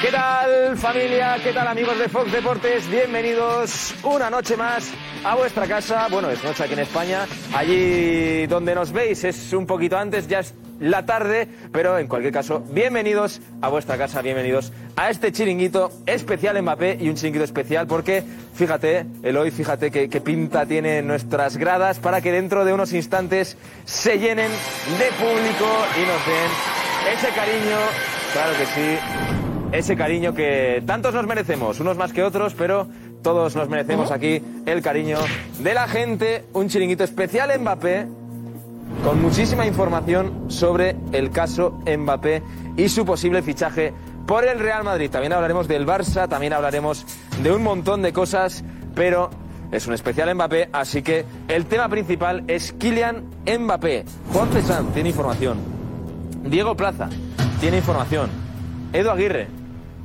¿Qué tal familia? ¿Qué tal amigos de Fox Deportes? Bienvenidos una noche más a vuestra casa. Bueno, es noche aquí en España. Allí donde nos veis es un poquito antes, ya es la tarde, pero en cualquier caso, bienvenidos a vuestra casa, bienvenidos a este chiringuito especial Mbappé y un chiringuito especial porque, fíjate, Eloy, fíjate qué, qué pinta tiene nuestras gradas para que dentro de unos instantes se llenen de público y nos den ese cariño, claro que sí, ese cariño que tantos nos merecemos, unos más que otros, pero todos nos merecemos aquí el cariño de la gente, un chiringuito especial Mbappé con muchísima información sobre el caso Mbappé y su posible fichaje por el Real Madrid. También hablaremos del Barça, también hablaremos de un montón de cosas, pero es un especial Mbappé, así que el tema principal es Kylian Mbappé. Juan Cesán tiene información. Diego Plaza tiene información. Edu Aguirre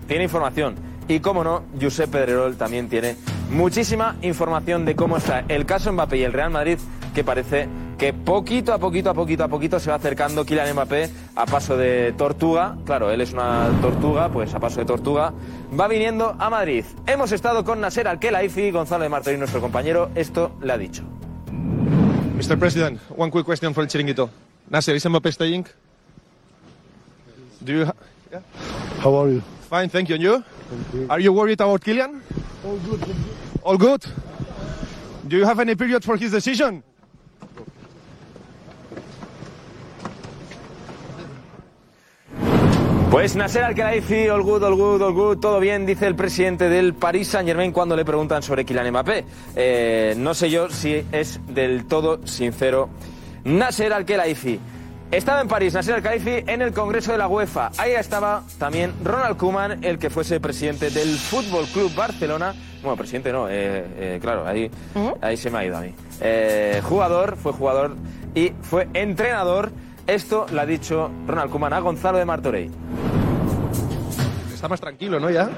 tiene información. Y como no, Josep Pedrerol también tiene muchísima información de cómo está el caso Mbappé y el Real Madrid, que parece que poquito a poquito, a poquito a poquito se va acercando Kylian Mbappé a paso de tortuga. Claro, él es una tortuga, pues a paso de tortuga va viniendo a Madrid. Hemos estado con Nasser Al-Khelaifi, Gonzalo de Martorell, nuestro compañero. Esto le ha dicho. Mr. President, one quick question for el chiringuito. Nasser, is Mbappé staying? Do you yeah? How are you? Fine, thank you. And you? Are you worried about Kylian? All good. All good? Do you have any period for his decision? Pues Nasser Al-Khelaifi, all good, all good, all good, todo bien, dice el presidente del Paris Saint-Germain cuando le preguntan sobre Kylian Mbappé. Eh, no sé yo si es del todo sincero. Nasser Al-Khelaifi. Estaba en París, Nasser Al-Khelaifi, en el Congreso de la UEFA. Ahí estaba también Ronald Koeman, el que fuese presidente del Fútbol Club Barcelona. Bueno, presidente no, eh, eh, claro, ahí, ahí se me ha ido a mí. Eh, jugador, fue jugador y fue entrenador. Esto lo ha dicho Ronald Koeman a Gonzalo de Martorell. Está más tranquilo, ¿no? Ya.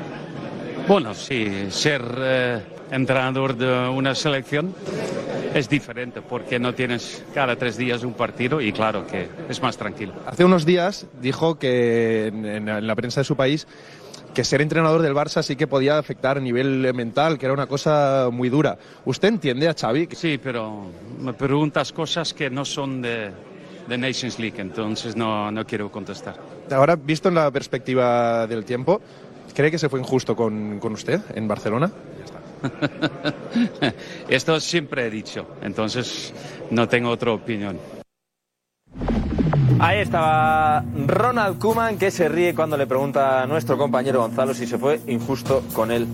Bueno, sí, ser eh, entrenador de una selección es diferente porque no tienes cada tres días un partido y claro que es más tranquilo. Hace unos días dijo que en, en la prensa de su país que ser entrenador del Barça sí que podía afectar a nivel mental, que era una cosa muy dura. ¿Usted entiende a Xavi? Sí, pero me preguntas cosas que no son de, de Nations League, entonces no, no quiero contestar. Ahora, visto en la perspectiva del tiempo, ¿cree que se fue injusto con, con usted en Barcelona? Esto siempre he dicho, entonces no tengo otra opinión. Ahí estaba Ronald Koeman que se ríe cuando le pregunta a nuestro compañero Gonzalo si se fue injusto con él.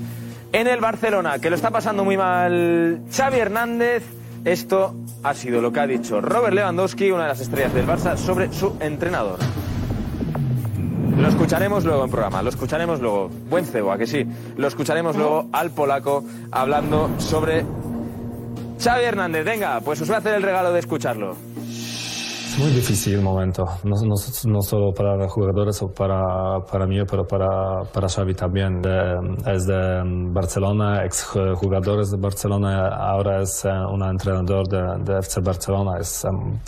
En el Barcelona, que lo está pasando muy mal Xavi Hernández, esto ha sido lo que ha dicho Robert Lewandowski, una de las estrellas del Barça, sobre su entrenador. Lo escucharemos luego en programa, lo escucharemos luego. Buen cebo, ¿a que sí? Lo escucharemos luego al polaco hablando sobre Xavi Hernández. Venga, pues os voy a hacer el regalo de escucharlo. Muy difícil el momento, no, no, solo para los jugadores o para, para mí, pero para, para Xavi también. De- es de Barcelona, ex jugadores de Barcelona, ahora es eh, un entrenador de, de FC Barcelona. Es em,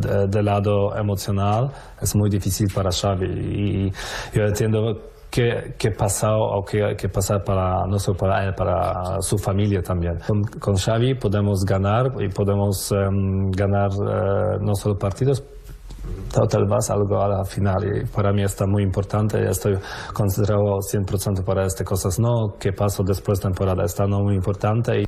de, de lado emocional, es muy difícil para Xavi. Y yo entiendo qué, qué pasó o qué, qué pasar para solo para él, para su familia también. Con, con Xavi podemos ganar y podemos em, ganar eh, no solo partidos, tal vez algo a la final. Y para mí está muy importante. Y estoy concentrado 100% para estas cosas. No, qué pasó después de temporada está no muy importante. y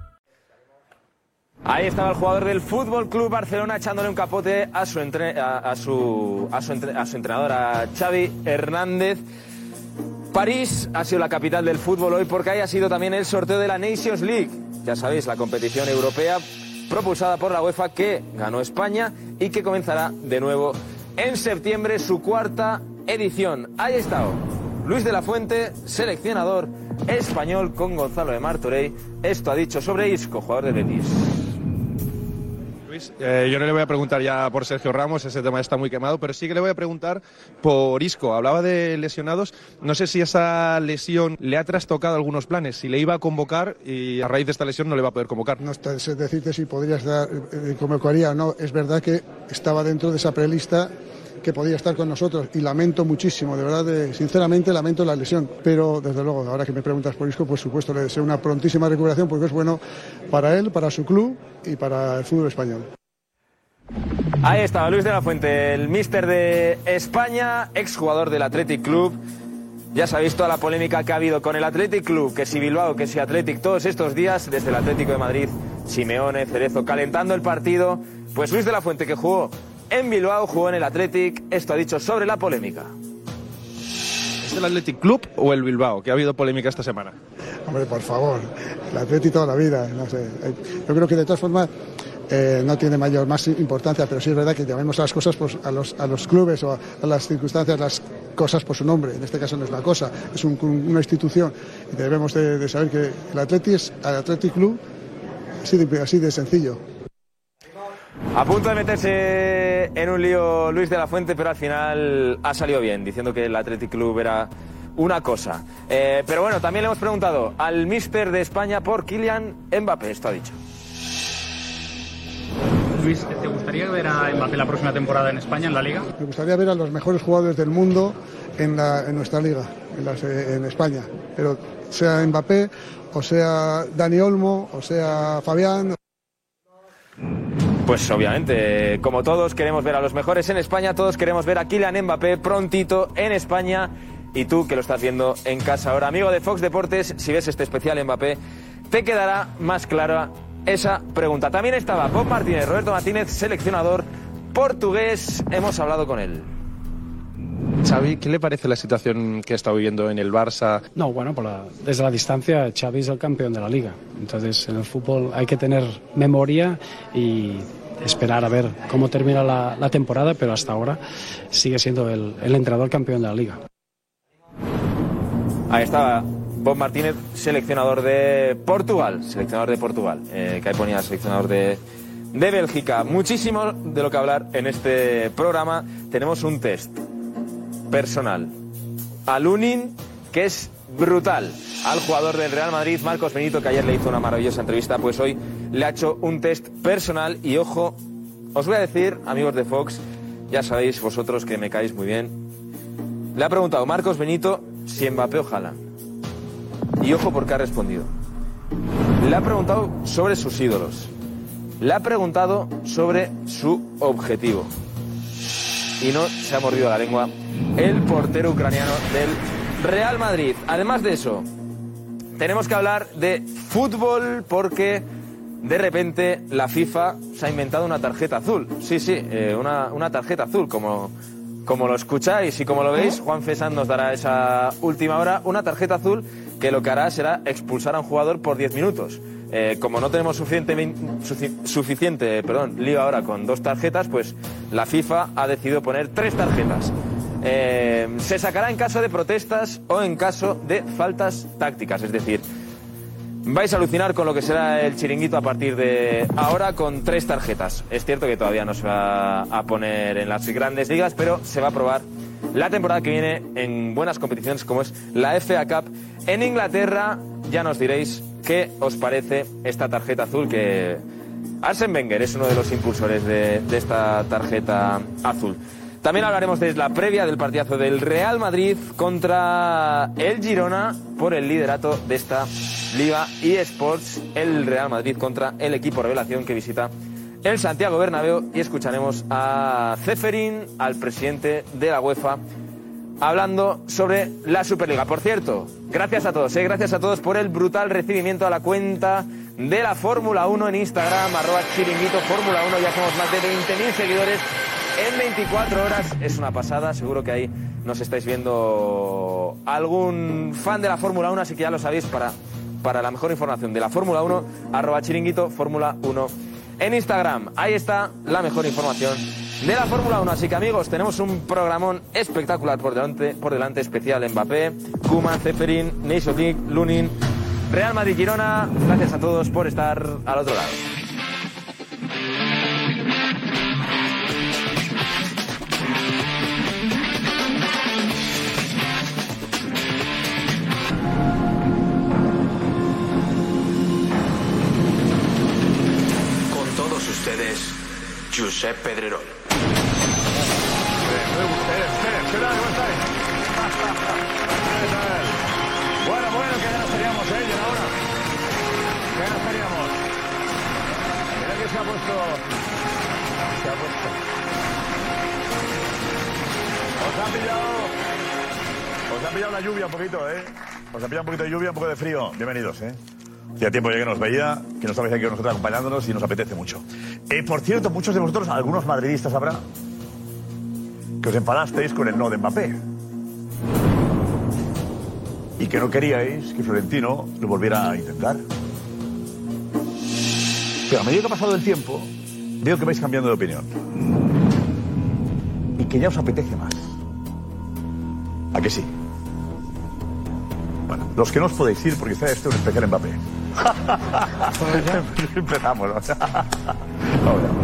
Ahí estaba el jugador del Fútbol Club Barcelona echándole un capote a su, a su entrenador, a Xavi Hernández. París ha sido la capital del fútbol hoy porque ahí ha sido también el sorteo de la Nations League. Ya sabéis, la competición europea propulsada por la UEFA que ganó España y que comenzará de nuevo en septiembre su cuarta edición. Ahí está Luis de la Fuente, seleccionador español con Gonzalo de Martorey. Esto ha dicho sobre Isco, jugador de Betis. Eh, yo no le voy a preguntar ya por Sergio Ramos, ese tema está muy quemado, pero sí que le voy a preguntar por Isco. Hablaba de lesionados, no sé si esa lesión le ha trastocado algunos planes, si le iba a convocar y a raíz de esta lesión no le va a poder convocar. No sé decirte si podría estar, eh, convocaría o no. Es verdad que estaba dentro de esa prelista que podía estar con nosotros y lamento muchísimo, de verdad, eh, sinceramente lamento la lesión. Pero desde luego, ahora que me preguntas por Isco, por supuesto le deseo una prontísima recuperación porque es bueno para él, para su club y para el fútbol español. Ahí estaba Luis de la Fuente, el míster de España, exjugador del Athletic Club. Ya sabéis toda la polémica que ha habido con el Athletic Club, que si Bilbao, que si Athletic, todos estos días, desde el Atlético de Madrid, Simeone, Cerezo, calentando el partido. Pues Luis de la Fuente, que jugó en Bilbao, jugó en el Athletic, esto ha dicho sobre la polémica. ¿Es el Athletic Club o el Bilbao? Que ha habido polémica esta semana. Hombre, por favor, el Atleti toda la vida, no sé. Yo creo que de todas formas eh, no tiene mayor más importancia, pero sí es verdad que llamemos a las cosas pues, a, los, a los clubes o a, a las circunstancias, las cosas por su nombre. En este caso no es la cosa, es un- una institución y debemos de, de saber que el Atleti es el Athletic Club, así de, así de sencillo. A punto de meterse en un lío Luis de la Fuente, pero al final ha salido bien, diciendo que el Athletic Club era una cosa. Eh, pero bueno, también le hemos preguntado al míster de España por Kylian Mbappé, esto ha dicho. Luis, ¿te gustaría ver a Mbappé la próxima temporada en España, en la Liga? Me gustaría ver a los mejores jugadores del mundo en, la- en nuestra liga, en, las- eh, en España. Pero sea Mbappé, o sea Dani Olmo, o sea Fabián. Pues obviamente, como todos queremos ver a los mejores en España, todos queremos ver a Kylian Mbappé prontito en España. Y tú que lo estás viendo en casa ahora, amigo de Fox Deportes, si ves este especial Mbappé, te quedará más clara esa pregunta. También estaba Bob Martínez, Roberto Martínez, seleccionador portugués. Hemos hablado con él. Xavi, ¿qué le parece la situación que está viviendo en el Barça? No, bueno, por la- desde la distancia Xavi es el campeón de la liga. Entonces en el fútbol hay que tener memoria y esperar a ver cómo termina la, la temporada, pero hasta ahora sigue siendo el, el entrenador campeón de la liga. Ahí estaba Bob Martínez, seleccionador de Portugal. Seleccionador de Portugal. Eh, que ahí ponía seleccionador de, de Bélgica. Muchísimo de lo que hablar en este programa. Tenemos un test personal. A Lunin, que es brutal. Al jugador del Real Madrid, Marcos Benito, que ayer le hizo una maravillosa entrevista, pues hoy le ha hecho un test personal. Y ojo, os voy a decir, amigos de Fox, ya sabéis vosotros que me caéis muy bien. Le ha preguntado Marcos Benito si Mbappé o Haaland. Y ojo porque ha respondido. Le ha preguntado sobre sus ídolos. Le ha preguntado sobre su objetivo. Y no se ha mordido la lengua el portero ucraniano del Real Madrid. Además de eso, tenemos que hablar de fútbol porque de repente la FIFA se ha inventado una tarjeta azul. Sí, sí, eh, una, una tarjeta azul, como, como lo escucháis y como lo veis. Juan Fesán nos dará esa última hora una tarjeta azul que lo que hará será expulsar a un jugador por 10 minutos. Eh, como no tenemos suficiente, suficiente perdón, lío ahora con dos tarjetas, pues la FIFA ha decidido poner tres tarjetas. Eh, se sacará en caso de protestas o en caso de faltas tácticas, es decir, vais a alucinar con lo que será el chiringuito a partir de ahora con tres tarjetas. Es cierto que todavía no se va a poner en las grandes ligas, pero se va a probar la temporada que viene en buenas competiciones como es la FA Cup en Inglaterra. Ya nos diréis qué os parece esta tarjeta azul que Arsene Wenger es uno de los impulsores de, esta tarjeta azul. También hablaremos de la previa del partidazo del Real Madrid contra el Girona por el liderato de esta Liga eSports, el Real Madrid contra el equipo revelación que visita el Santiago Bernabéu y escucharemos a Ceferín, al presidente de la UEFA, hablando sobre la Superliga. Por cierto, gracias a todos, ¿eh? gracias a todos por el brutal recibimiento a la cuenta de la Fórmula 1 en Instagram, arroba chiringuito Fórmula 1, ya somos más de 20.000 seguidores en 24 horas. Es una pasada, seguro que ahí nos estáis viendo algún fan de la Fórmula 1, así que ya lo sabéis, para, para la mejor información de la Fórmula 1, arroba chiringuito Fórmula 1 en Instagram. Ahí está la mejor información de la Fórmula 1. Así que amigos, tenemos un programón espectacular por delante, por delante especial Mbappé, Kuman, Zeferin, Nation League, Lunin, Real Madrid Girona. Gracias a todos por estar al otro lado. Con todos ustedes, Josep Pedrerol. Se ha puesto. Os ha pillado. Os ha pillado la lluvia un poquito, ¿eh? Os ha pillado un poquito de lluvia, un poco de frío. Bienvenidos, ¿eh? Hacía tiempo ya que nos veía, que no estabais aquí con nosotros acompañándonos y nos apetece mucho. Eh, por cierto, muchos de vosotros, algunos madridistas habrá, que os enfadasteis con el no de Mbappé. Y que no queríais que Florentino lo volviera a intentar. Pero a medida que ha pasado el tiempo, veo que vais cambiando de opinión. Y que ya os apetece más. ¿A que sí? Bueno, los que no os podéis ir porque está este un especial Mbappé. Empezamos. ¿no?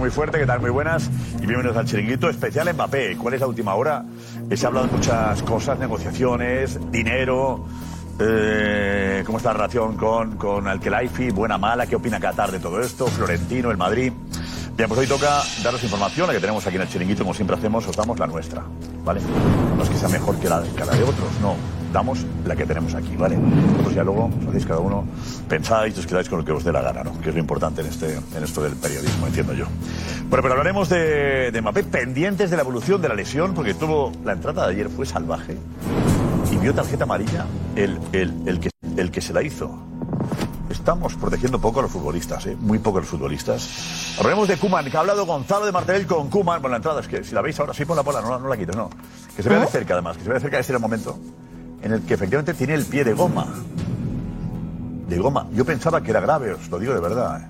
muy fuerte, ¿qué tal? Muy buenas y bienvenidos al chiringuito especial Mbappé. ¿Cuál es la última hora? Se ha hablado de muchas cosas, negociaciones, dinero, eh, cómo está la relación con, con Alkelaifi, buena, mala, qué opina Qatar de todo esto, Florentino, el Madrid. Bien, pues hoy toca daros información, la que tenemos aquí en el chiringuito, como siempre hacemos, os damos la nuestra, ¿vale? No es que sea mejor que la, que la de otros, no, damos la que tenemos aquí, ¿vale? Vosotros ya luego os hacéis cada uno, pensáis y os quedáis con lo que os dé la gana, ¿no? Que es lo importante en, este, en esto del periodismo, entiendo yo. Bueno, pero hablaremos de, de Mbappé, pendientes de la evolución de la lesión, porque tuvo, la entrada de ayer fue salvaje y vio tarjeta amarilla el, el, el, que, el que se la hizo. Estamos protegiendo poco a los futbolistas, ¿eh? muy poco a los futbolistas. Hablaremos de Kuman, que ha hablado Gonzalo de Martel con Kuman. Bueno, la entrada es que si la veis ahora, sí, ponla, ponla, no, la- no la quites, no. Que se vea de cerca, además, que se vea de cerca, ese era el momento en el que efectivamente tiene el pie de goma. De goma. Yo pensaba que era grave, os lo digo de verdad. ¿eh?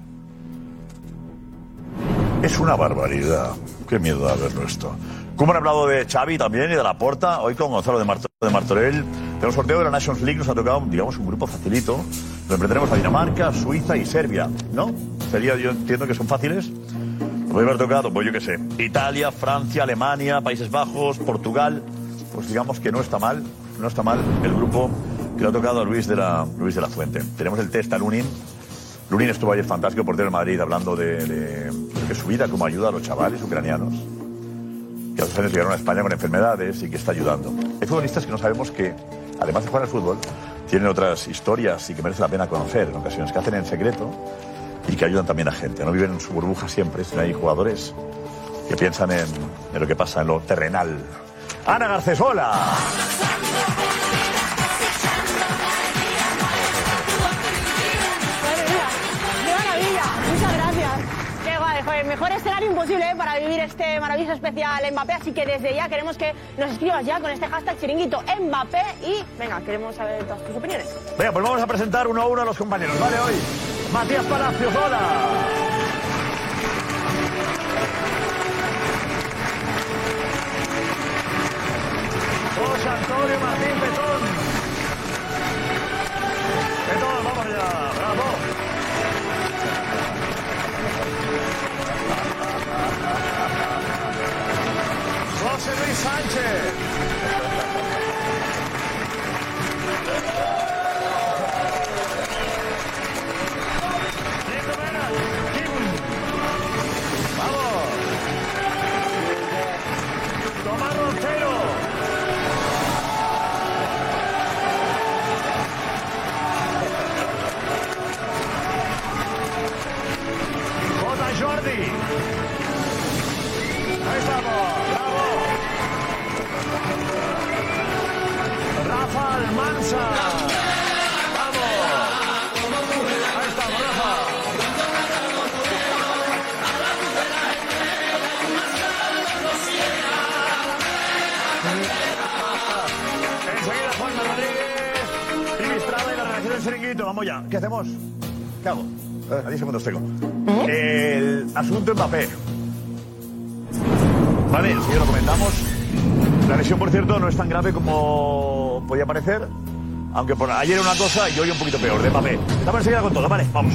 Es una barbaridad. Qué miedo da verlo esto. Como han hablado de Xavi también y de la Porta, hoy con Gonzalo de, Marto- de Martorell. Tenemos sorteo de la Nations League, nos ha tocado, digamos, un grupo facilito. Nos enfrentaremos a Dinamarca, Suiza y Serbia, ¿no? Sería, yo entiendo que son fáciles. Puede haber tocado, pues yo qué sé, Italia, Francia, Alemania, Países Bajos, Portugal. Pues digamos que no está mal, no está mal el grupo que le ha tocado Luis de la, Luis de la Fuente. Tenemos el test a Lunin. Lunin estuvo ayer fantástico por del Madrid hablando de, de- su vida como ayuda a los chavales ucranianos que a los años llegaron a España con enfermedades y que está ayudando. Hay futbolistas que no sabemos que, además de jugar al fútbol, tienen otras historias y que merece la pena conocer en ocasiones, que hacen en secreto y que ayudan también a gente. No viven en su burbuja siempre, sino hay jugadores que piensan en, en lo que pasa en lo terrenal. Ana Garcesola. Mejor escenario imposible ¿eh? para vivir este maravilloso especial Mbappé, así que desde ya queremos que nos escribas ya con este hashtag chiringuito Mbappé y venga, queremos saber todas tus opiniones. Venga, pues vamos a presentar uno a uno a los compañeros. Vale, hoy Matías Palacios, hola. Antonio Martín Petón. Luis Sánchez. Almanza. Vamos. Estamos, Rafa. Enseguida Juanma Rodríguez, Estrada y la redacción del Chiringuito. Vamos ya. ¿Qué hacemos? ¿Qué hago? A 10 segundos tengo. El asunto Mbappé. Vale, si lo comentamos. La lesión, por cierto, no es tan grave como podía parecer. Aunque por ayer era una cosa y hoy un poquito peor, de Mbappé. Estamos enseguida con todo, vale, vamos.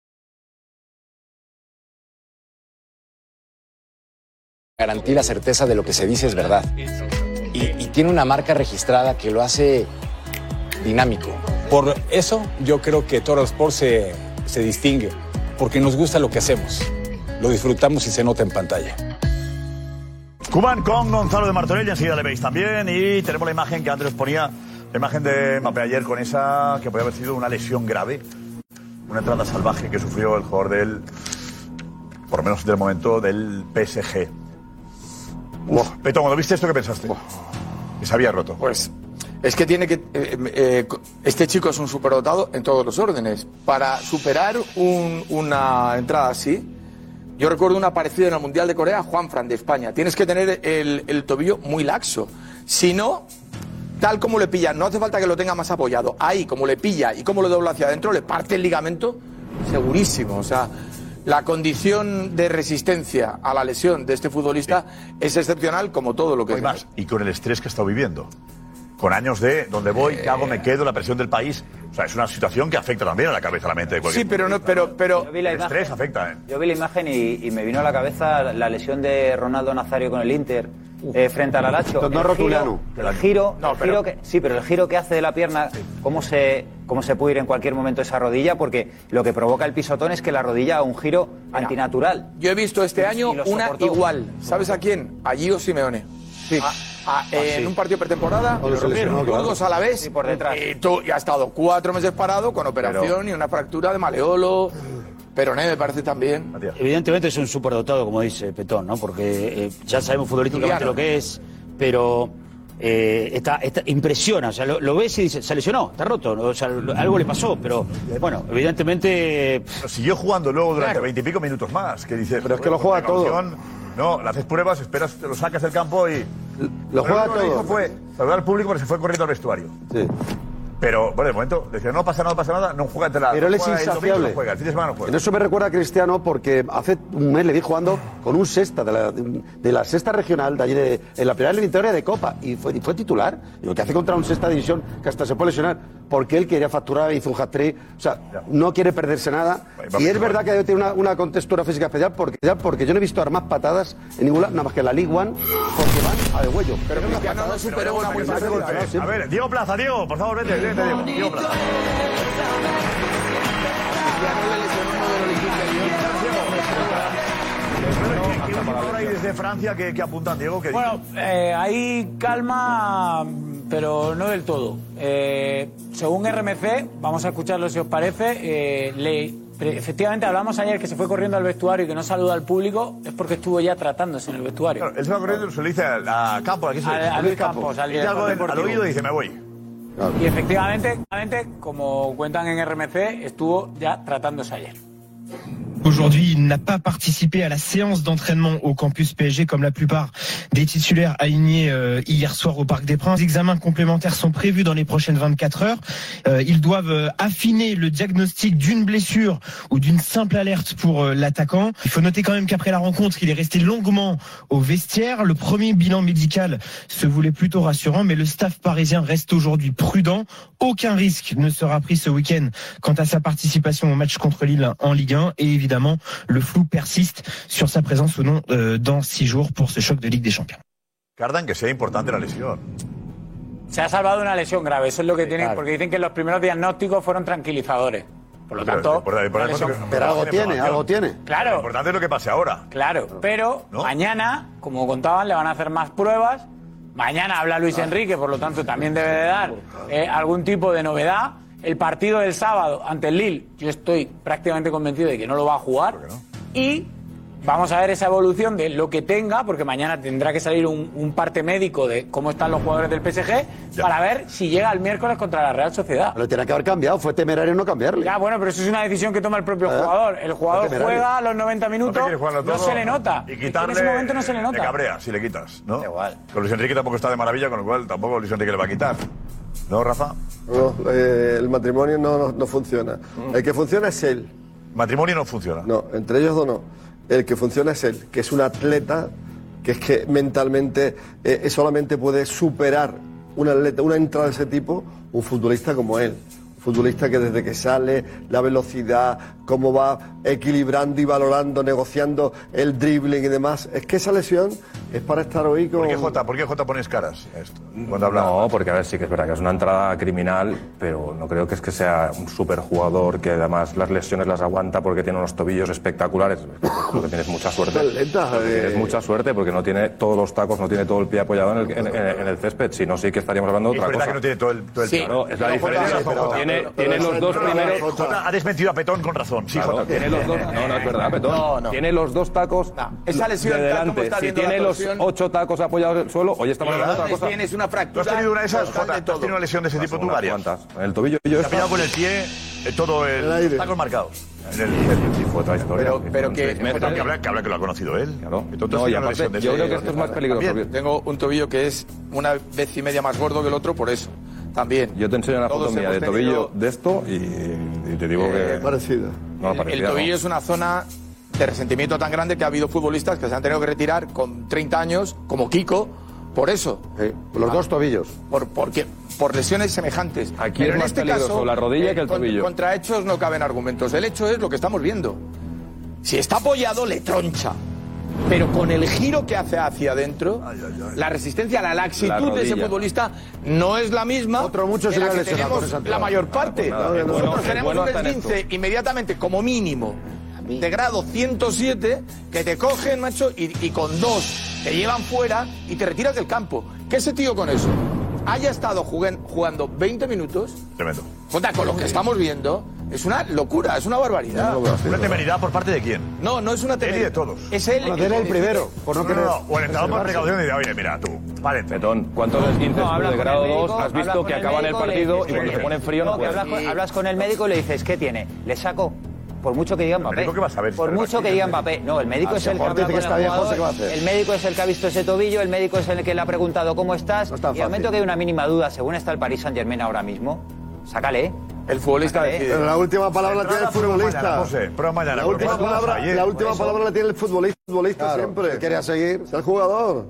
Garantía y la certeza de lo que se dice es verdad. Y, y tiene una marca registrada que lo hace dinámico. Por eso yo creo que Toro Sport se, se distingue, porque nos gusta lo que hacemos. Lo disfrutamos y se nota en pantalla. Cuban con Gonzalo de Martorell, enseguida le veis también. Y tenemos la imagen que antes os ponía, la imagen de Mbappé ayer con esa que podía haber sido una lesión grave, una entrada salvaje que sufrió el jugador del, por lo menos del momento, del PSG. Peto, cuando viste esto, ¿qué pensaste? Que se había roto. Pues es que tiene que. eh, eh, este chico es un superdotado en todos los órdenes. Para superar un- una entrada así, yo recuerdo una parecida en el Mundial de Corea, Juan Fran de España. Tienes que tener el, el tobillo muy laxo. Si no, tal como le pilla, no hace falta que lo tenga más apoyado. Ahí, como le pilla y como lo dobla hacia adentro, le parte el ligamento segurísimo. O sea, la condición de resistencia a la lesión de este futbolista es excepcional, como todo lo que Hoy más, y con el estrés que está viviendo. Con años de dónde voy, qué hago, me quedo, la presión del país. O sea, es una situación que afecta también a la cabeza, a la mente de cualquier Sí, pero no, pero, pero. El estrés afecta, ¿eh? Yo vi la imagen y, y me vino a la cabeza la lesión de Ronaldo Nazario con el Inter eh, frente al Alacho. No El rotuliano. giro- El giro, No, el pero- giro que, sí, pero el giro que hace de la pierna, cómo se, cómo se puede ir en cualquier momento esa rodilla, porque lo que provoca el pisotón es que la rodilla haga un giro antinatural. Yo he visto este año Y una soportó. igual. ¿Sabes a quién? A Gio Simeone. A- a- en sí. un partido pretemporada, lesionó, claro. todos a la vez. Sí, por detrás. Y, tú- y ha estado cuatro meses parado con operación y una fractura de maleolo. Peroné me parece también. Evidentemente es un superdotado, como dice Petón, ¿no? Porque eh, ya sabemos futbolísticamente lo que es, pero eh, está, está- impresiona. O sea, lo, lo ves y dices, se lesionó, está roto, o sea, lo- algo le pasó, pero bueno, evidentemente. Pero siguió jugando luego durante Claro. veintipico minutos más. Que dices, Pero es que lo juega precaución, No, le haces pruebas, esperas, te lo sacas del campo y. Lo juega que todo. hizo fue saludar al público porque se fue corriendo al vestuario. Sí. Pero, bueno, de momento, decía, no pasa nada, no pasa nada, no juega la. Pero él es insaciable. no juega, el fin de semana no juega. En eso me recuerda a Cristiano porque hace un mes le vi jugando con un sexta de la, de la sexta regional de allí de, en la primera eliminatoria de Copa y fue, y fue titular. Lo que hace contra un sexta división que hasta se puede lesionar porque él quería facturar, hizo un hat-trick. O sea, no quiere perderse nada. Y es verdad que tiene una, una contextura física especial porque, ya porque yo no he visto armas patadas en ningún lado, nada más que en la League One porque van a de huello. Pero Cristiano no superó una muy ¿eh? A ver, Diego Plaza, Diego, por favor, vete, vete, Diego. Diego Plaza. ¿Qué última hora hay desde Francia que, que apuntan, Diego? Que Bueno, eh, ahí calma, pero no del todo. Eh, según RMC, vamos a escucharlo si os parece, eh, le- efectivamente hablamos ayer que se fue corriendo al vestuario y que no saluda al público, es porque estuvo ya tratándose en el vestuario. Él se va corriendo y se lo dice a, a Campos, aquí se A- a Luis Campos, al Dice algo director al oído y dice, me voy. Y efectivamente, como cuentan en RMC, estuvo ya tratándose ayer. Aujourd'hui, il n'a pas participé à la séance d'entraînement au campus PSG comme la plupart des titulaires alignés euh, hier soir au Parc des Princes. Les examens complémentaires sont prévus dans les prochaines 24 heures. Euh, ils doivent euh, affiner le diagnostic d'une blessure ou d'une simple alerte pour l'attaquant. Il faut noter quand même qu'après la rencontre, il est resté longuement au vestiaire. Le premier bilan médical se voulait plutôt rassurant, mais le staff parisien reste aujourd'hui prudent. Aucun risque ne sera pris ce week-end quant à sa participation au match contre Lille en Ligue 1 et évidemment le flou persiste sur sa présence ou non euh, dans six jours pour ce choc de Ligue des Champions. Cardan, que sea importante la lesión. Se ha salvado una lesión grave, eso es lo que tienen, porque dicen que los primeros diagnósticos fueron tranquilizadores. Por lo Pero tanto, lesión- Pero algo tiene, algo tiene. Claro. Lo importante es lo que pase ahora. Claro, pero mañana, como contaban, le van a hacer más pruebas. Mañana habla Luis Enrique, por lo tanto también debe de dar eh, algún tipo de novedad. El partido del sábado ante el Lille, yo estoy prácticamente convencido de que no lo va a jugar. Y vamos a ver esa evolución de lo que tenga, porque mañana tendrá que salir un, un parte médico de cómo están los jugadores del PSG para ver si llega el miércoles contra la Real Sociedad. Lo tenía que haber cambiado, fue temerario no cambiarle. Ya, bueno, pero eso es una decisión que toma el propio ¿Eh? jugador. El jugador juega a los 90 minutos, No no se le nota. Y Es que quitarle, en ese momento no se le Le nota. cabrea si le quitas, ¿no? Igual. Con Luis Enrique tampoco está de maravilla, con lo cual tampoco Luis Enrique le va a quitar. ¿No, Rafa? No, eh, el matrimonio no, no, no funciona. El que funciona es él. Matrimonio no funciona. No, entre ellos dos no. El que funciona es él, que es un atleta que es que mentalmente eh, solamente puede superar un atleta, una entrada de ese tipo, un futbolista como él. Un futbolista que desde que sale, la velocidad, cómo va equilibrando y valorando, negociando el dribbling y demás. Es que esa lesión es para estar hoy con... ¿Por qué Jota, ¿por qué Jota pones caras a esto? Cuando. No, porque a ver, sí que es verdad que es una entrada criminal, pero no creo que es que sea un superjugador que además las lesiones las aguanta porque tiene unos tobillos espectaculares. Creo que tienes mucha suerte. Que eh. Tienes mucha suerte porque no tiene todos los tacos, no tiene todo el pie apoyado en el, en, en- en el césped. Si no, sí que estaríamos hablando de Es otra verdad cosa. que no tiene todo el, todo el Sí, pie. claro, es la diferencia. Jota, Pero Jota, tiene- los dos primeros- Jota ha desmentido a Petón con razón. Sí, Claro, Jota. tiene los dos, no, no es verdad. No, no. Tiene los dos tacos Esa lesión, de delante. está Si tiene los ocho tacos apoyados en el suelo, hoy estamos hablando de otra cosa. Tienes una ¿Tú fractura. has tenido una de esas, Jota? de ¿Tú has tenido una lesión de ese tipo tú varias? el tobillo yo Se ha pillado con el pie eh, todo el, tacos marcados. En el Sí, fue otra historia. Pero- pero que- que habla, que habla que lo ha conocido él. Claro. Entonces, No, y aparte, yo creo que esto es más peligroso. También tengo un tobillo que es una vez y media más gordo que el otro, por eso. También. Yo te enseño una foto mía de hemos tobillo tenido- de esto y, y te digo Eh, que... Parecida. No, El parecida, no. tobillo es una zona de resentimiento tan grande que ha habido futbolistas que se han tenido que retirar con 30 años, como Kiko, por eso. los dos tobillos. Por, porque, por lesiones semejantes. Aquí Pero es en más este peligroso caso, la rodilla eh, que el con- tobillo. Contra hechos no caben argumentos. El hecho es lo que estamos viendo. Si está apoyado, le troncha. Pero con el giro que hace hacia adentro, la resistencia, la La laxitud de ese futbolista no es la misma Otro mucho que se la que tenemos la entrada. mayor parte. Nosotros tenemos bueno un deslince inmediatamente, como mínimo, de grado 107, que te cogen, macho, y, y con dos te llevan fuera y te retiras del campo. ¿Qué ese tío con eso? Haya estado jugando 20 minutos, Tremendo. Jota, con lo que estamos viendo, es una locura, es una barbaridad. ¿Una temeridad por parte de quién? No, no es una De él y temeridad. de todos. Es él. Bueno, de él el primero, por no No, querer no, no. O el entrenador por precaución y dice, oye, mira, tú, vale. Petón, ¿cuántos esguinces No, de grado el 2 médico, has visto que el acaban el partido y cuando se ponen frío no que pueden? hablas, con, hablas con el médico y le dices, ¿qué tiene? ¿Le saco? Por mucho que diga Mbappé. Por mucho que vacío? diga Mbappé. No, el médico Ah, es el que habla con el médico es el que ha visto ese tobillo, el médico es el que le ha preguntado cómo estás. No es tan y al momento que hay una mínima duda, según está el Paris Saint Germain ahora mismo, sácale. El futbolista decide. Pero la última palabra la tiene el futbolista. José, prueba mañana. La última ¿cuánto palabra, la última palabra la tiene el futbolista, futbolista Claro, siempre. quería seguir. Es el jugador.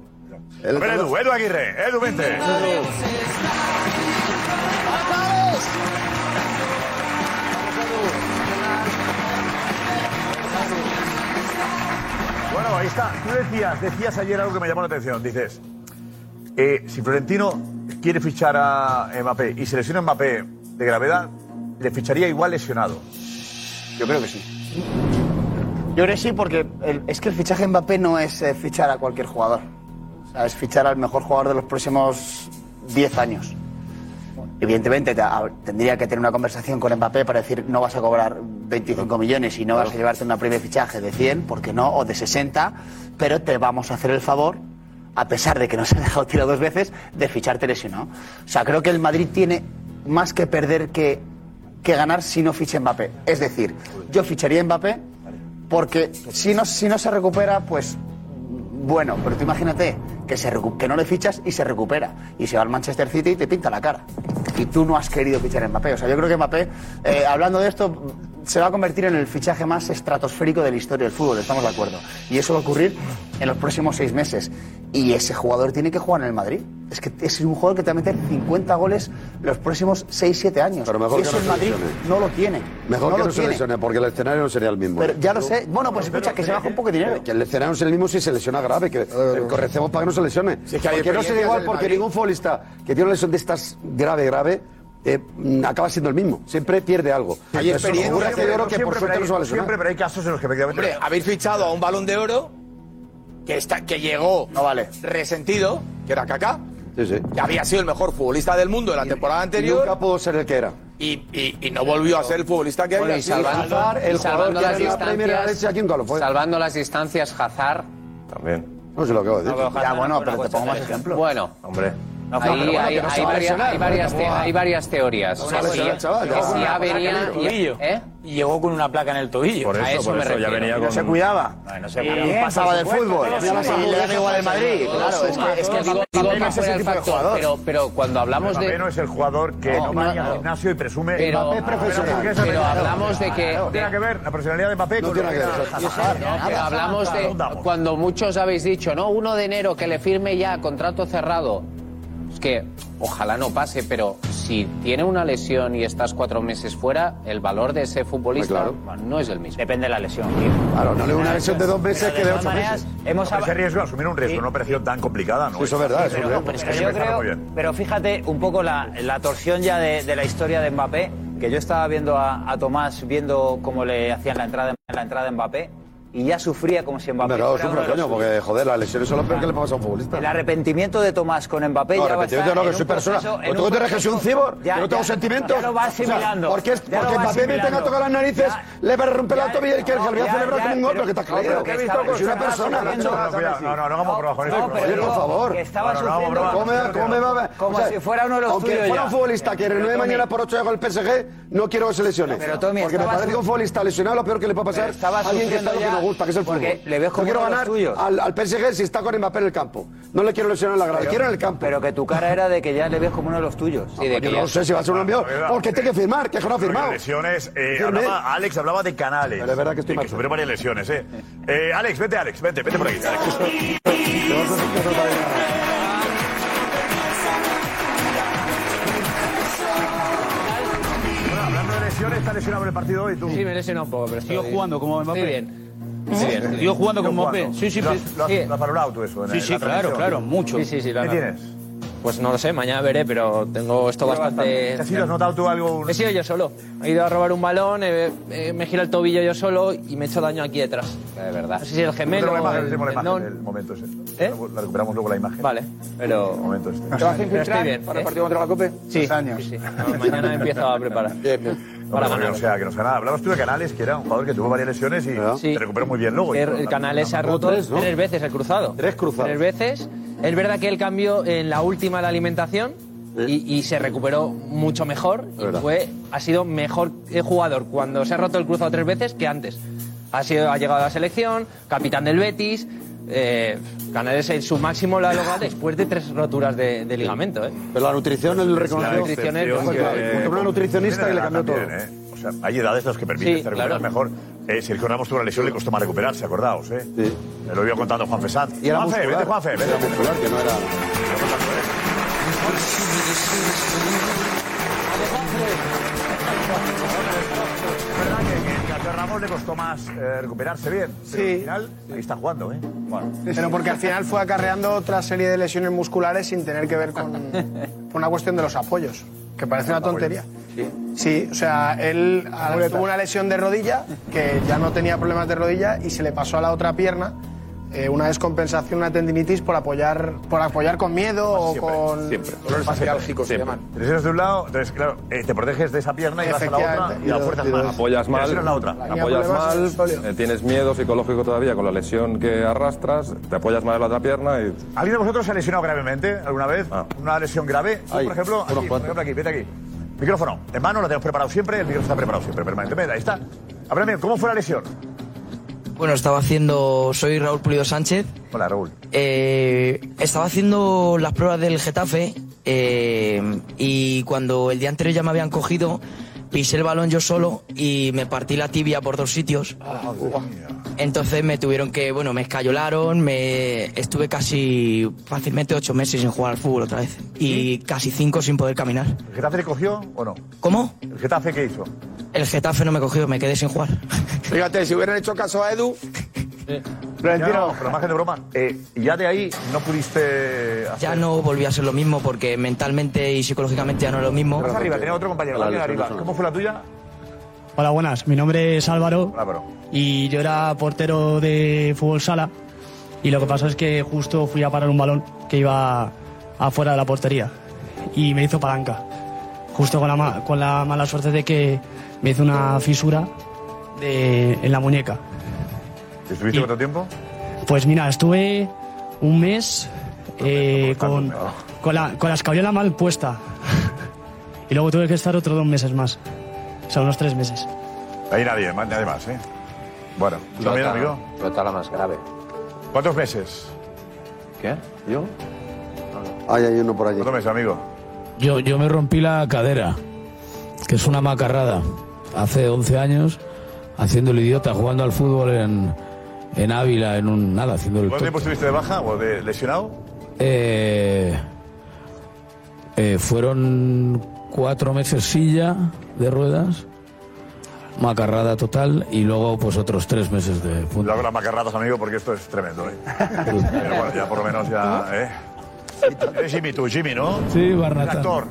El A ver, Edu, Edu Aguirre, Edu, vente. Bueno, ahí está. Tú decías, decías ayer algo que me llamó la atención. Dices, eh, si Florentino quiere fichar a Mbappé y se lesiona Mbappé de gravedad, le ficharía igual lesionado. Yo creo que sí. Yo creo que sí, porque el- es que el fichaje Mbappé no es eh, fichar a cualquier jugador. O sea, es fichar al mejor jugador de los próximos 10 años. Evidentemente te- a- tendría que tener una conversación con Mbappé para decir no vas a cobrar 25 millones y no vas a llevarte una prima de fichaje de 100, porque no, o de 60, pero te vamos a hacer el favor, a pesar de que nos ha dejado tirado dos veces, de ficharte lesionado. O sea, creo que el Madrid tiene más que perder que, que ganar si no ficha Mbappé. Es decir, yo ficharía Mbappé porque si no, si no se recupera, pues bueno, pero tú imagínate que, se que no le fichas y se recupera. Y se va al Manchester City y te pinta la cara. Y tú no has querido fichar a Mbappé. O sea, yo creo que Mbappé, eh, hablando de esto, se va a convertir en el fichaje más estratosférico de la historia del fútbol, estamos de acuerdo. Y eso va a ocurrir en los próximos seis meses. Y ese jugador tiene que jugar en el Madrid. Es que es un jugador que te va a meter 50 goles los próximos 6-7 años. Pero mejor y que eso no el se Madrid no lo tiene. Mejor no que lo no se tiene. lesione, porque el escenario no sería el mismo. Pero ya lo sé. Bueno, pues escucha, que se baja un poco de dinero. Que el escenario no sea el mismo si se lesiona grave, que correcemos para que no se lesione. Si es que porque no sería igual, porque Madrid. ningún futbolista que tiene una lesión de estas grave, grave, eh, mm, acaba siendo el mismo. Siempre pierde algo. Hay Entonces, experiencia, que yo creo que por pero suerte hay- no se va a lesionar. Siempre, pero hay casos en los que efectivamente. Hombre, habéis fichado a un balón de oro que, está, que llegó resentido, que era Kaká, Sí, sí. que había sido el mejor futbolista del mundo en la temporada Y anterior nunca pudo ser el que era. y, y- y no volvió a ser el futbolista que Bueno, había y salvando, el y salvando que las distancias, salvando las distancias, Hazard. También. No se lo acabo de decir. Ya, bueno, pero te pongo más ejemplos. Bueno, Hombre. Ahí hay, no se hay varias, hay varias ¿no? te- hay varias teorías. No se va a Que chaval, ya. si ya venía... ¿Eh? Y llegó con una placa en el tobillo. Por A eso, eso por me eso ya venía No con. se cuidaba. No sé, Y pero- pasaba del fútbol. todo Y le da igual al Madrid. Claro, es que, es que todo digo- no que es ese el tipo de jugador. pero, pero cuando hablamos de... no es el jugador que No, no, va no, al gimnasio y presume. Pero- Mbappé es profesional. pero hablamos de que- No tiene que ver la personalidad de Mbappé No con tiene que ver, eso. No, hablamos de cuando muchos habéis dicho, ¿no? 1 de enero que le firme ya contrato cerrado. Es que ojalá no pase, pero si tiene una lesión y estás cuatro meses fuera, el valor de ese futbolista Claro. no es el mismo. Depende de la lesión. Claro, no le una lesión de dos meses Pero que de ocho maneras, meses. Hemos ese riesgo, asumir un riesgo, una operación tan complicada, ¿no? Sí, eso es verdad, es Pero, verdad. pero es que Pero hay yo que pensarlo creo, muy bien. pero fíjate un poco la, la torsión ya de, de la historia de Mbappé, que yo estaba viendo a, a Tomás viendo cómo le hacían la entrada, la entrada de Mbappé y ya sufría como si Mbappé de los coño, porque joder, las lesiones son lo peor que le pasa a un futbolista. El arrepentimiento de Tomás con Mbappé No, ya va a arrepentimiento estar no, que soy persona. proceso- en ¿O tú crees que soy un cibor? Ya- ¿Que no tengo ya- sentimientos? Ya lo va O sea, asimilando. porque porque Mbappé me tenga tocado las narices, Ya- le va a romper la tobilla y que no, le voy a ya- celebrar ya, como un pero- otro que está claro. pero Es una persona. No, no, no, no hagamos bromas con esto. Pero Oye, por favor. estaba sufriendo broma. ¿Cómo, me- cómo me va a como si fuera uno de los Aunque fuera un futbolista que renueve mañana por 8 años con el PSG, no quiero que se lesione. Pero, Tommy, porque me parece que un futbolista lesionado lo peor que le puede pasar Pero a alguien que está gusta, que es el fútbol. porque le ves Yo como quiero uno de los ganar tuyos. al, al PSG si está con Mbappé en el campo. No le quiero lesionar en la grada, quiero en el campo. Pero que tu cara era de que ya le ves como uno de los tuyos. Sí, de Yo que no ya- sé si va a ser un envío, porque tiene que firmar, que es que no ha firmado. lesiones. eh, Firme. hablaba- Alex hablaba de canales. Pero es verdad que estoy Y sufrió varias lesiones, ¿eh? Eh, Alex, vete, Alex, vete, vete por aquí. Alex. Bueno, hablando de lesiones, ¿está lesionado en el partido hoy tú? Sí, me lesiona un poco, pero estoy jugando como Mbappé. Estoy bien. Estoy bien. Sigo jugando Sigo como Mbappé. jugando. Sí, sí, ¿Lo sí. has, lo has- sí. lo has valorado tú eso? en Sí, el- sí, la claro, claro, mucho. Sí, sí, sí. la ¿Qué tienes? Pues no lo sé, mañana veré, pero tengo esto bastante... ¿Has sido- has notado tú algo? He sido yo solo. He ido a robar un balón, he- he- me gira el tobillo yo solo y me he hecho daño aquí detrás. De verdad. No sé si el gemelo Tenemos la imagen, el la imagen momento ese. ¿Eh? La recuperamos luego la imagen. Vale, pero... El momento este. ¿Te vas a infiltrar bien. para el ¿eh? partido contra la Cope? Sí, años. sí, sí. No, mañana empiezo a preparar. Bien, bien. Para Para ganar. O sea, que nos ganaba. Hablabas tú de Canales, que era un jugador que tuvo varias lesiones y Sí. se recuperó muy bien luego. El, el canal se ha roto tres, tres, veces el cruzado. Tres cruzados. Tres veces. Es verdad que él cambió en la última la alimentación y, y se recuperó mucho mejor. Y fue, ha sido mejor jugador cuando se ha roto el cruzado tres veces que antes. Ha, sido, ha llegado a la selección, capitán del Betis. Eh, Canales en su máximo lo ha logrado después de tres roturas de, de ligamento. ¿eh? Pero la nutrición. La es- que- encontró una nutricionista y le cambió también, ¿eh? O sea, hay edades las que permiten Sí, claro. mejor. Eh, Sergio Ramos tuvo una lesión, le costó más recuperarse, acordaos, ¿eh? Sí. Me lo iba contando Juan Fesán. Y era Juanfe, muscular. vete, Juanfe, vete. Era muscular, que no era... le costó más eh, recuperarse bien. Pero Sí. al final, ahí está jugando, ¿eh? Bueno. Pero porque al final fue acarreando otra serie de lesiones musculares sin tener que ver con, con una cuestión de los apoyos, que parece una tontería. Sí, o sea, él tuvo una lesión de rodilla, que ya no tenía problemas de rodilla, y se le pasó a la otra pierna, eh, una descompensación, una tendinitis por apoyar, por apoyar con miedo o con Siempre. dolores Asiálgicos se llaman. De un lado, entonces, claro, eh, te proteges de esa pierna y vas a la otra y la fuerzas más. Apoyas Te mal, lesionas la otra. apoyas mal, eh, tienes miedo psicológico todavía con la lesión que arrastras, te apoyas mal en la otra pierna y ¿Alguien de vosotros se ha lesionado gravemente alguna vez? ¿Una lesión grave? Ahí, por ejemplo, unos aquí, por ejemplo, aquí, vete aquí. Micrófono en mano, lo tenemos preparado siempre, el micrófono está preparado siempre, permanentemente. Ahí está. Háblame, ¿cómo fue la lesión? Bueno, estaba haciendo. Soy Raúl Pulido Sánchez. Hola, Raúl. Eh, estaba haciendo las pruebas del Getafe eh, y cuando el día anterior ya me habían cogido, pisé el balón yo solo y me partí la tibia por dos sitios. Entonces me tuvieron que, bueno, me escayolaron, me estuve casi fácilmente ocho meses sin jugar al fútbol otra vez y casi cinco sin poder caminar. ¿El Getafe le cogió o no? ¿Cómo? ¿El Getafe qué hizo? El Getafe no me cogió, me quedé sin jugar. Fíjate, si hubieran hecho caso a Edu. Florentino, no, pero margen de broma. Eh, ya de ahí no pudiste hacer... Ya no volví a ser lo mismo porque mentalmente y psicológicamente ya no es lo mismo. Más arriba, tenía otro compañero. Arriba. ¿Cómo fue la tuya? Hola, buenas. Mi nombre es Álvaro Álvaro. y yo era portero de fútbol sala y lo que pasó es que justo fui a parar un balón que iba afuera de la portería y me hizo palanca. Justo con la, ma- con la mala suerte de que me hizo una fisura de- en la muñeca. ¿Estuviste cuánto tiempo? Pues mira, estuve un mes eh, con, con, la, con la escayola mal puesta y luego tuve que estar otros dos meses más. O sea, unos tres meses. Ahí nadie, más- nadie más, ¿eh? Bueno, ¿tú también, amigo? Nota la más grave. ¿Cuántos meses? ¿Qué? ¿Yo? Ay, hay uno por allí. ¿Cuántos meses, amigo? Yo, yo me rompí la cadera, que es una macarrada, hace 11 años, haciendo el idiota, jugando al fútbol en, en Ávila, en un nada, haciendo el ¿Cuánto tiempo estuviste de baja o de lesionado? Eh, eh, fueron cuatro meses silla de ruedas, macarrada total, y luego pues otros tres meses de punta. Cuidado con las macarradas, amigo, porque esto es tremendo, ¿eh? Pero bueno, ya por lo menos ya, ¿eh? Eres Jimmy tú, Jimmy, ¿no? Sí, Barnatán. Actor.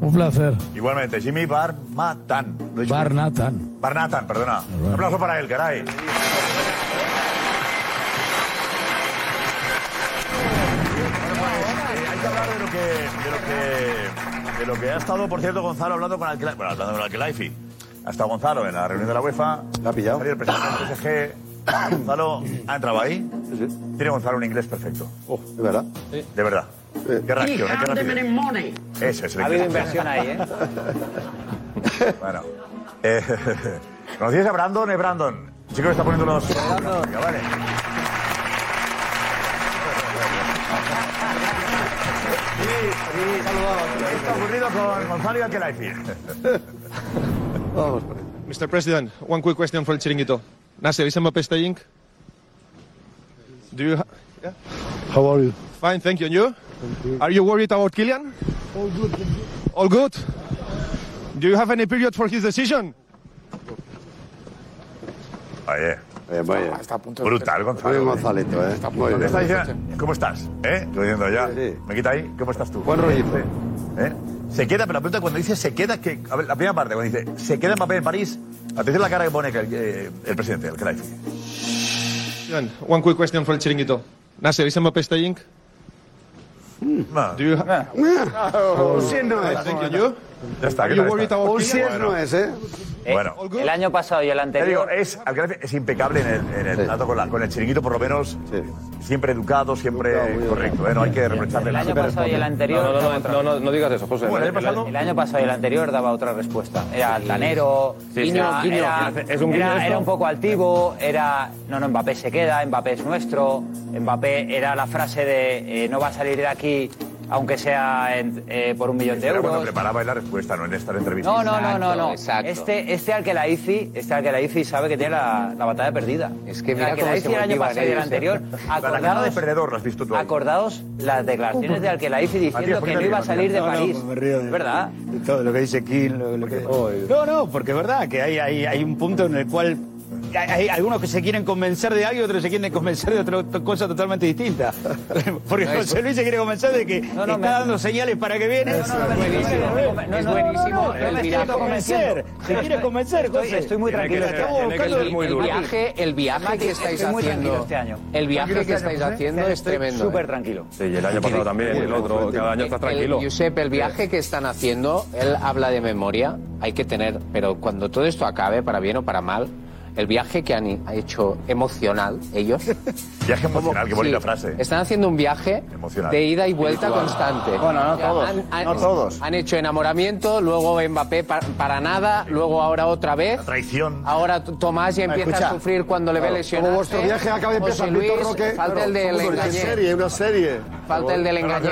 Un placer. Igualmente, Jimmy Barmatan. Barnatan. Barnatan, perdona. Un aplauso para él, caray. Hay que hablar de lo que, de lo que, de lo que ha estado, por cierto, Gonzalo hablando con Alquilaifi. Bueno, hablando con Alquilaifi. Ha estado Gonzalo en la reunión de la UEFA. ¿La ha pillado? el presidente del PSG. Gonzalo ha entrado ahí. Tiene Gonzalo un inglés perfecto. ¿De verdad? De verdad. Qué reacción, ¿eh? Qué rapidez. Ese es el Ha habido inversión ahí, ¿eh? Bueno. Eh, ¿Conocías a Brandon? ¿Eh, Brandon? El chico que está poniendo los... Vale. ¿Qué está ocurrido con Gonzalo y Alquelaifi? Mr. President, one quick question for El Chiringuito. Nasser, is Mbappé staying? Do you? Yeah? How are you? Fine, thank you. And you? Are you worried about Kylian? All good. All good. Do you have any period for his decision? Oh, Oye. Vaya. Brutal, Gonzalo. Muy Gonzalito, ¿eh? Muy ¿Dónde bien. está diciendo? ¿Cómo estás? ¿Eh? Estoy diciendo ya. Me quita ahí. ¿Cómo estás tú? Buen rollito. ¿Eh? Se queda, pero la pregunta cuando dice se queda, que, a ver, la primera parte, cuando dice se queda Mbappé en París, atención a la cara que pone el, eh, el presidente, el Cruyff. One quick question for El Chiringuito. Nasser, is Mbappé staying? Do you? Ha- Un sí no es. Thank you. And you? Ya está. ¿qué tal está? Un sí Kylian? no es, ¿eh? Bueno. El año pasado y el Te anterior. digo, es, es impecable en el, en el trato con, la- con el chiringuito, por lo menos. Siempre educado, siempre correcto. ¿eh? No hay que reprocharle El nada. año pasado y el anterior. No, no, daba no, otra no, no, no digas eso, José. Bueno, el El- pasado- El año pasado y el anterior daba otra respuesta. Era altanero, Sí, sí. era, Guiño, era- guiño. ¿Es un guiño era- esto? era un poco altivo, era no, no, Mbappé se queda, Mbappé es nuestro, Mbappé era la frase de eh, no va a salir de aquí aunque sea en- eh, por un millón de Era cuando euros. preparaba la respuesta, no en esta entrevista. No, no, no, no, no. exacto. Este, este Alquelaifi, este Alquelaifi sabe que tiene la, la batalla perdida. Es que mira cómo el año pasado y el ¿eh? anterior. La cara de Acordaos, perdedor la has visto tú. ahí. acordaos las declaraciones de Alquelaifi diciendo Matías, que no iba a salir de. París. No, no, pues me río de- ¿Es verdad? de todo lo que dice Kiel. lo- lo que- No, no, porque es verdad que hay, hay, hay un punto en el cual hay, algunos que se quieren convencer de algo y otros se quieren convencer de otra cosa totalmente distinta. Porque No, José Luis se quiere convencer de que no, está me- dando señales para que viene. Es buenísimo, es buenísimo el me quiero convencer. Se quiere convencer, Estoy- José. estoy muy tranquilo. Estamos buscando el, el viaje, el viaje que estáis Estoy haciendo, este año. el viaje que este estáis haciendo es Estoy tremendo. súper ¿eh? tranquilo. Sí, y el año pasado también, el otro, cada año estás tranquilo. Josep, el viaje que están haciendo, él habla de memoria, hay que tener, pero cuando todo esto acabe, para bien o para mal, el viaje que han hecho emocional, ellos. Viaje emocional, qué bonita Sí, frase. Están haciendo un viaje Emocional. de ida y vuelta Espiritual. constante. Bueno, no todos, no todos. Han hecho enamoramiento, luego Mbappé pa- para nada, luego ahora otra vez. traición. Ahora Tomás ya empieza Escucha, a sufrir cuando le ve lesionado. como vuestro viaje acaba empieza José Víctor Luis, Roque, falta claro, el una engañé. serie, una serie. Falta el del engañé.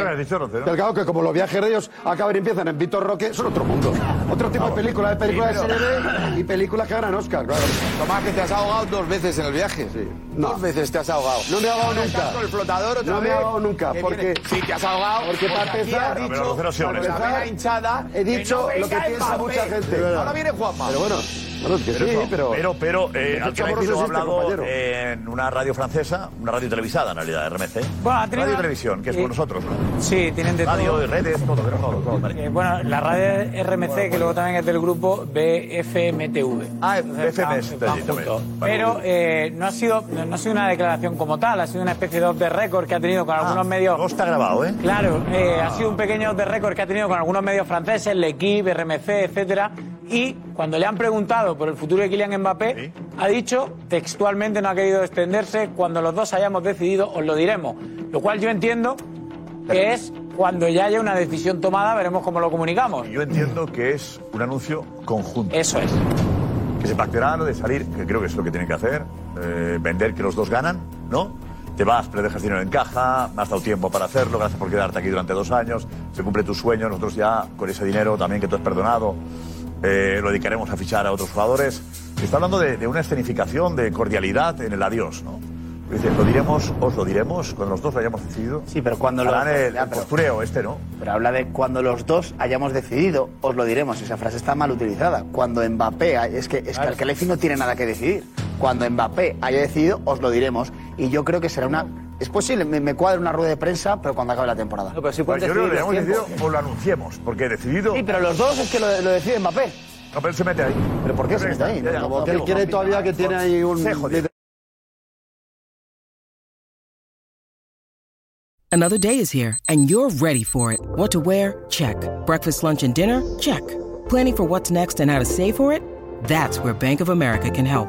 Pero claro que como los viajes de ellos acaban y empiezan en Víctor Roque, son otro mundo. Otro tipo de películas, de películas Sí, de serie B y películas que ganan Oscar, claro. Tomás, que te has ahogado dos veces en el viaje. Dos veces te has ahogado. No me he ahogado nunca. con el flotador otra No me he ahogado nunca, Que porque- Sí, te has ahogado. porque para empezar- dicho, sí, la vena hinchada. He dicho lo que piensa mucha gente. Ahora viene Juanma. Pero bueno, bueno, es que Pero, sí, eso, pero... pero, pero, eh, al que me ha hablado en una radio francesa, una radio televisada en realidad, RMC. Bueno, radio y televisión, que es Sí. con nosotros, ¿no? Sí, tienen de Radio, todo. de redes, todo, pero todo, todo. vale. Eh, bueno, la radio RMC, que luego también es del grupo BFMTV. Ah, Entonces, BFM van- es van también, juntos. vale. Pero eh, no, ha sido, no ha sido una declaración como tal, ha sido una especie de off the record que ha tenido con algunos medios. Ah, No está grabado, ¿eh? Claro, eh, ha sido un pequeño off the record que ha tenido con algunos medios franceses, L'Equipe, RMC, etcétera. Y cuando le han preguntado por el futuro de Kylian Mbappé, ha dicho textualmente no ha querido extenderse. Cuando los dos hayamos decidido, os lo diremos. Lo cual yo entiendo que es cuando ya haya una decisión tomada, veremos cómo lo comunicamos. Yo entiendo que es un anuncio conjunto. Eso es. Que se pactará lo de salir, que creo que es lo que tienen que hacer, eh, vender que los dos ganan, ¿no? Te vas, pero dejas dinero en caja, me has dado tiempo para hacerlo, gracias por quedarte aquí durante dos años, se cumple tu sueño, nosotros ya con ese dinero también que tú has perdonado, eh, lo dedicaremos a fichar a otros jugadores. Está hablando de, de una escenificación, de cordialidad en el adiós, ¿no? Dice, lo diremos, os lo diremos, cuando los dos lo hayamos decidido. Sí, pero cuando lo- Harán el, ya, el pero- postureo este, ¿no? Pero habla de cuando los dos hayamos decidido, os lo diremos. Esa frase está mal utilizada. Cuando Mbappé, es que, es que el Khalefi no tiene nada que decidir. Cuando Mbappé haya decidido, os lo diremos. Y yo creo que será una. Es posible, me, me cuadra una rueda de prensa, pero cuando acabe la temporada. Pues yo creo que lo hayamos decidido o lo anunciemos, porque decidido... Sí, pero los dos es que lo, lo decide Mbappé. No, pero él se mete ahí. ¿Pero por qué se mete ahí? Ya, ya, Como que él quiere todavía que tiene ahí un... Another day is here, and you're ready for it. What to wear? Check. Breakfast, lunch, and dinner? Check. Planning for what's next and how to save for it? That's where Bank of America can help.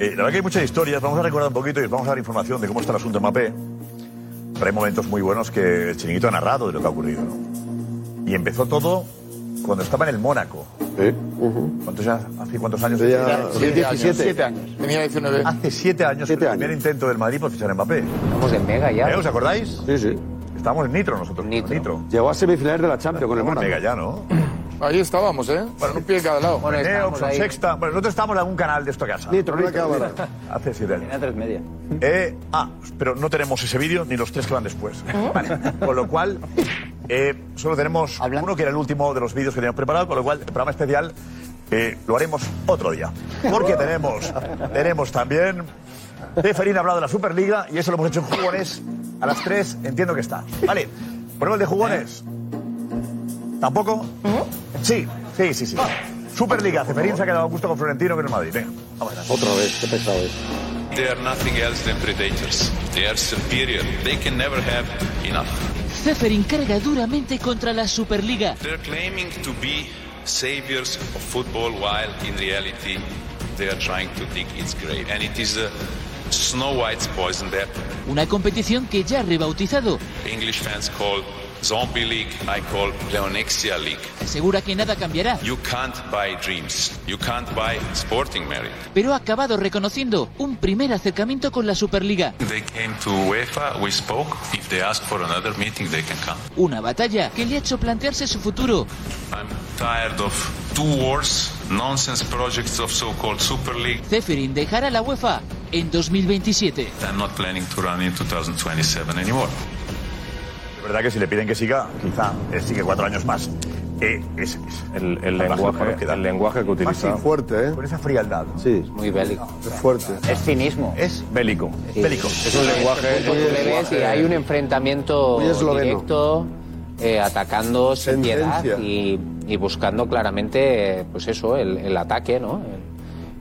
eh, la verdad que hay muchas historias. Vamos a recordar un poquito y os vamos a dar información de cómo está el asunto de Mbappé. Pero hay momentos muy buenos que el chiringuito ha narrado de lo que ha ocurrido. ¿no? Y empezó todo cuando estaba en el Mónaco. ¿Cuántos, ya- ¿Hace cuántos años? Ya, Siete 17. Siete años. Tenía 19. Hace siete años el primer intento del Madrid por fichar a Mbappé. Estamos en Mega ya. ¿Eh? ¿Os acordáis? Sí, sí. Estábamos en Nitro nosotros. Nitro. Llegó a semifinales de la Champions con el Estamos en Mónaco. Mega ya, ¿no? Ahí estábamos, ¿eh? Bueno, un pie en cada lado. Bueno, ahí. Sexta. Bueno, nosotros estábamos en algún canal de esto casa. Nitro, Nitro. Hace siete años. Tiene tres media. Eh, ah, pero no tenemos ese vídeo ni los tres que van después. Vale. Con lo cual, eh, solo tenemos uno que era el último de los vídeos que teníamos preparado, con lo cual el programa especial eh, lo haremos otro día. Porque tenemos, tenemos también. Teferín ha hablado de la Superliga y eso lo hemos hecho en jugones a las 3, entiendo que está. Vale, ponemos el de jugones. ¿Tampoco? Sí, sí, sí, sí. Superliga, Ceferín se ha quedado a gusto con Florentino que en el Madrid. Venga, vamos allá. Otra vez, qué pesado es. They are nothing else than predators. They are superior. They can never have enough. Ceferin carga duramente contra la Superliga. They're claiming to be saviors of football while in reality they are trying to dig its grave. And it is a Snow White's poison that Una competición que ya ha rebautizado English fans call zombie league I call Leonexia League. Asegura que nada cambiará, You can't buy dreams. You can't buy sporting merit. pero ha acabado reconociendo un primer acercamiento con la Superliga. They came to UEFA, we spoke. If they ask for another meeting, they can come. Una batalla que le ha hecho plantearse su futuro. I'm tired of two wars, nonsense projects of so-called Super League. Zeferin dejará la UEFA en 2027. I'm not planning to run in 2027 anymore. Es verdad que si le piden que siga, quizá él sigue cuatro años más. Eh, es, es- El, el lenguaje, que el lenguaje que utiliza. Más fuerte, ¿eh? Con esa frialdad. Sí. Muy bélico. Es fuerte. Es cinismo. Es bélico. bélico. Es un lenguaje. Tú le ves y hay un enfrentamiento directo, eh, atacando sin piedad y, y buscando claramente, eh, pues eso, el, el ataque, ¿no?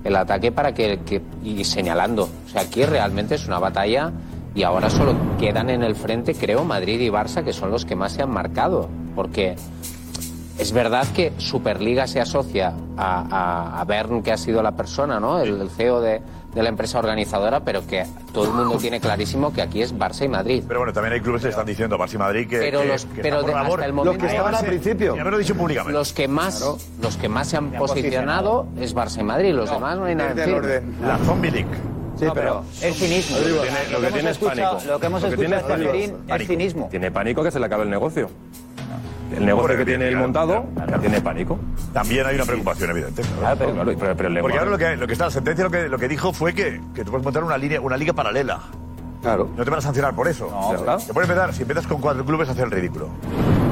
El, el ataque para que, que- y señalando. O sea, aquí realmente es una batalla y ahora solo quedan en el frente, creo, Madrid y Barça, que son los que más se han marcado, porque es verdad que Superliga se asocia a, a, a Bern, que ha sido la persona, ¿no? El, el CEO de, de la empresa organizadora, pero que todo el mundo tiene clarísimo que aquí es Barça y Madrid. Pero bueno, también hay clubes que están diciendo, Barça y Madrid, que, Pero que- los- que pero de- hasta el momento- Los que estaban al principio. Y haberlo dicho públicamente. Los que más, los que más se han posicionado es Barça y Madrid, los demás no hay nada en fin. La Zombie League. Sí, pero es cinismo. Lo que tiene, lo que tiene es pánico. Lo que hemos Lo que tiene escuchado de es pánico. Ceferín es cinismo. Tiene pánico que se le acabe el negocio. El negocio que tiene él montado tiene pánico. También hay una preocupación evidente. Claro, pero, claro, pero- pero el Porque lenguaje- ahora lo que, lo que está en la sentencia, lo que, lo que dijo fue que, que tú puedes montar una, línea, una liga paralela. Claro. No te van a sancionar por eso. No, claro. Te pueden empezar, si empiezas con cuatro clubes, hacer el ridículo.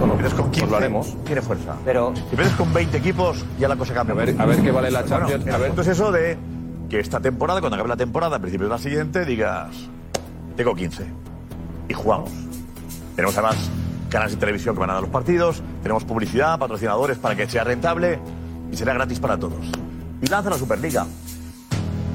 Si empiezas con 15, lo haremos. tiene fuerza. Pero Si empiezas con 20 equipos, ya la cosa cambia. A ver- a ver qué vale la Champions, Bueno, a el ver. asunto es eso de que esta temporada, cuando acabe la temporada, a principios de la siguiente, digas, tengo 15 y jugamos. Tenemos además canales de televisión que van a dar los partidos, tenemos publicidad, patrocinadores para que sea rentable y será gratis para todos. Y lanza la Superliga.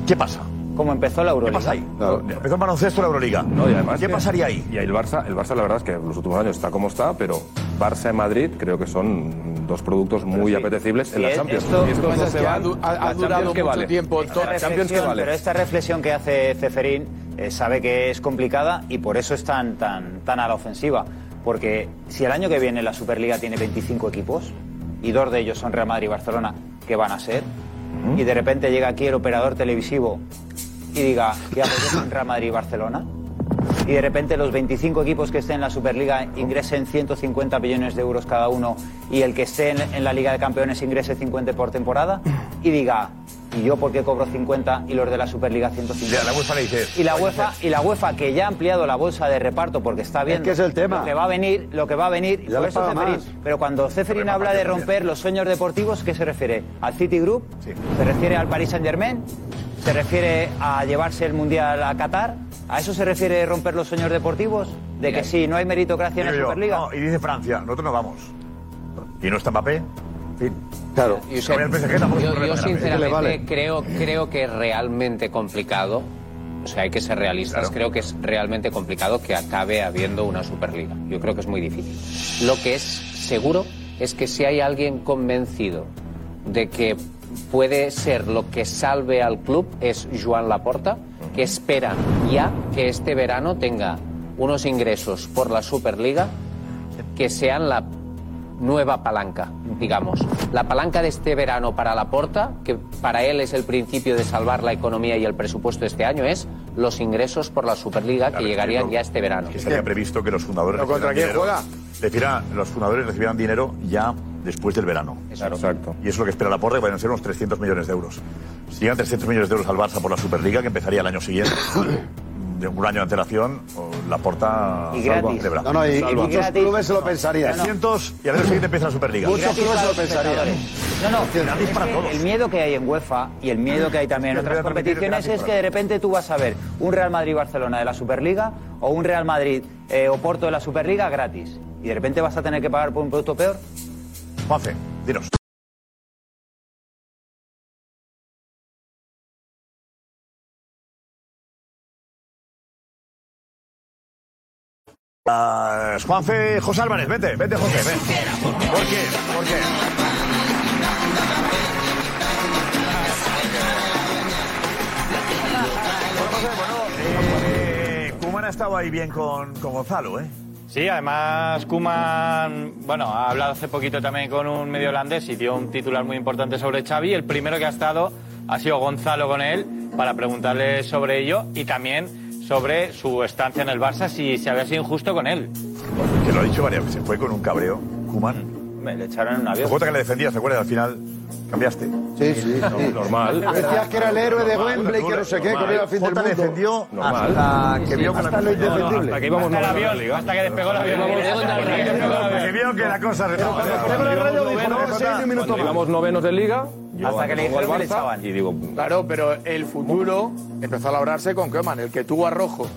¿Qué pasa? Como empezó la ¿Qué Euroliga. pasa ahí? Empezó en baloncesto la Euroliga. No, y además ¿Qué que- pasaría ahí? Y ahí el Barça, el Barça la verdad es que en los últimos años está como está, pero Barça y Madrid creo que son dos productos muy apetecibles en la es- Champions. esto- y que pasa se que van. ha ha- ¿La ha Champions durado qué mucho vale? tiempo ¿La Champions qué reflexión, vale? Pero esta reflexión que hace Ceferín eh, sabe que es complicada y por eso es tan, tan, tan a la ofensiva. Porque si el año que viene la Superliga tiene 25 equipos y dos de ellos son Real Madrid y Barcelona, que van a ser, y de repente llega aquí el operador televisivo y diga, ¿qué hago yo con Real Madrid y Barcelona? y de repente los 25 equipos que estén en la Superliga ingresen 150 millones de euros cada uno y el que esté en, en la Liga de Campeones ingrese 50 por temporada y diga, ¿y yo por qué cobro 50 y los de la Superliga 150? Ya, la UEFA le dice, Y la UEFA, y la UEFA que ya ha ampliado la bolsa de reparto porque está viendo que es el tema. lo que va a venir, lo que va a venir, por eso Ceferín- pero cuando Ceferín habla de romper los sueños deportivos, ¿qué se refiere? ¿Al City Group? ¿Se refiere al Paris Saint Germain? ¿Se refiere a llevarse el Mundial a Qatar? ¿A eso se refiere romper los sueños deportivos? ¿De que sí, no hay meritocracia en la Digo yo, Superliga? no, y dice Francia, nosotros no vamos. Y no está Mbappé. En fin. Claro. Yo, No, el PSG tampoco es yo- un problema yo grande. sinceramente creo, creo que es realmente complicado, o sea, hay que ser realistas, creo que es realmente complicado que acabe habiendo una Superliga. Yo creo que es muy difícil. Lo que es seguro es que si hay alguien convencido de que puede ser lo que salve al club es Joan Laporta, que espera ya que este verano tenga unos ingresos por la Superliga que sean la nueva palanca, digamos. La palanca de este verano para Laporta, que para él es el principio de salvar la economía y el presupuesto de este año, es los ingresos por la Superliga que llegarían ya este verano. Que se había previsto que los fundadores ¿Pero contra quién dinero- juega? recibieran- los fundadores recibieran dinero ya después del verano. Exacto. Y eso es lo que espera la Porta, que van a ser unos 300 millones de euros. Si llegan 300 millones de euros al Barça por la Superliga, que empezaría el año siguiente, de un año de antelación, la Porta Y gratis. celebra. No, no, y- y Salva. muchos clubes se lo pensarían. 300 y al año siguiente empieza la Superliga. Muchos clubes se lo pensarían. No, no, Gratis para todos. el miedo que hay en UEFA y el miedo que hay también en otras competiciones es que de repente tú vas a ver un Real Madrid-Barcelona de la Superliga o un Real Madrid eh, Oporto de la Superliga gratis. Y de repente vas a tener que pagar por un producto peor. Juanfe, dinos. Ah, Juanfe, José Álvarez, vete, vete José, ven. ¿Por qué? ¿Por qué? Bueno, José, bueno, eh, Koeman ha estado ahí bien con, con Gonzalo, ¿eh? Sí, además Kuman, bueno, ha hablado hace poquito también con un medio holandés y dio un titular muy importante sobre Xavi. El primero que ha estado ha sido Gonzalo con él para preguntarle sobre ello y también sobre su estancia en el Barça, si se había sido injusto con él. Que lo ha dicho varias veces, fue con un cabreo, Kuman. Mm, me le echaron en un avión. Jota que le defendía, ¿te acuerdas? Al final ¿Cambiaste? Sí, sí. Normal. Decías que era el héroe de Wembley, que no sé qué, normal. que era fin del mundo. defendió normal. hasta que vio indefendible. hasta que que despegó el avión. Que vio que la cosa... Cuando novenos de Liga... Yo Hasta que le dijeron que le echaban. Y digo, claro, pero el futuro empezó a labrarse con Keman, el que tuvo a Rojo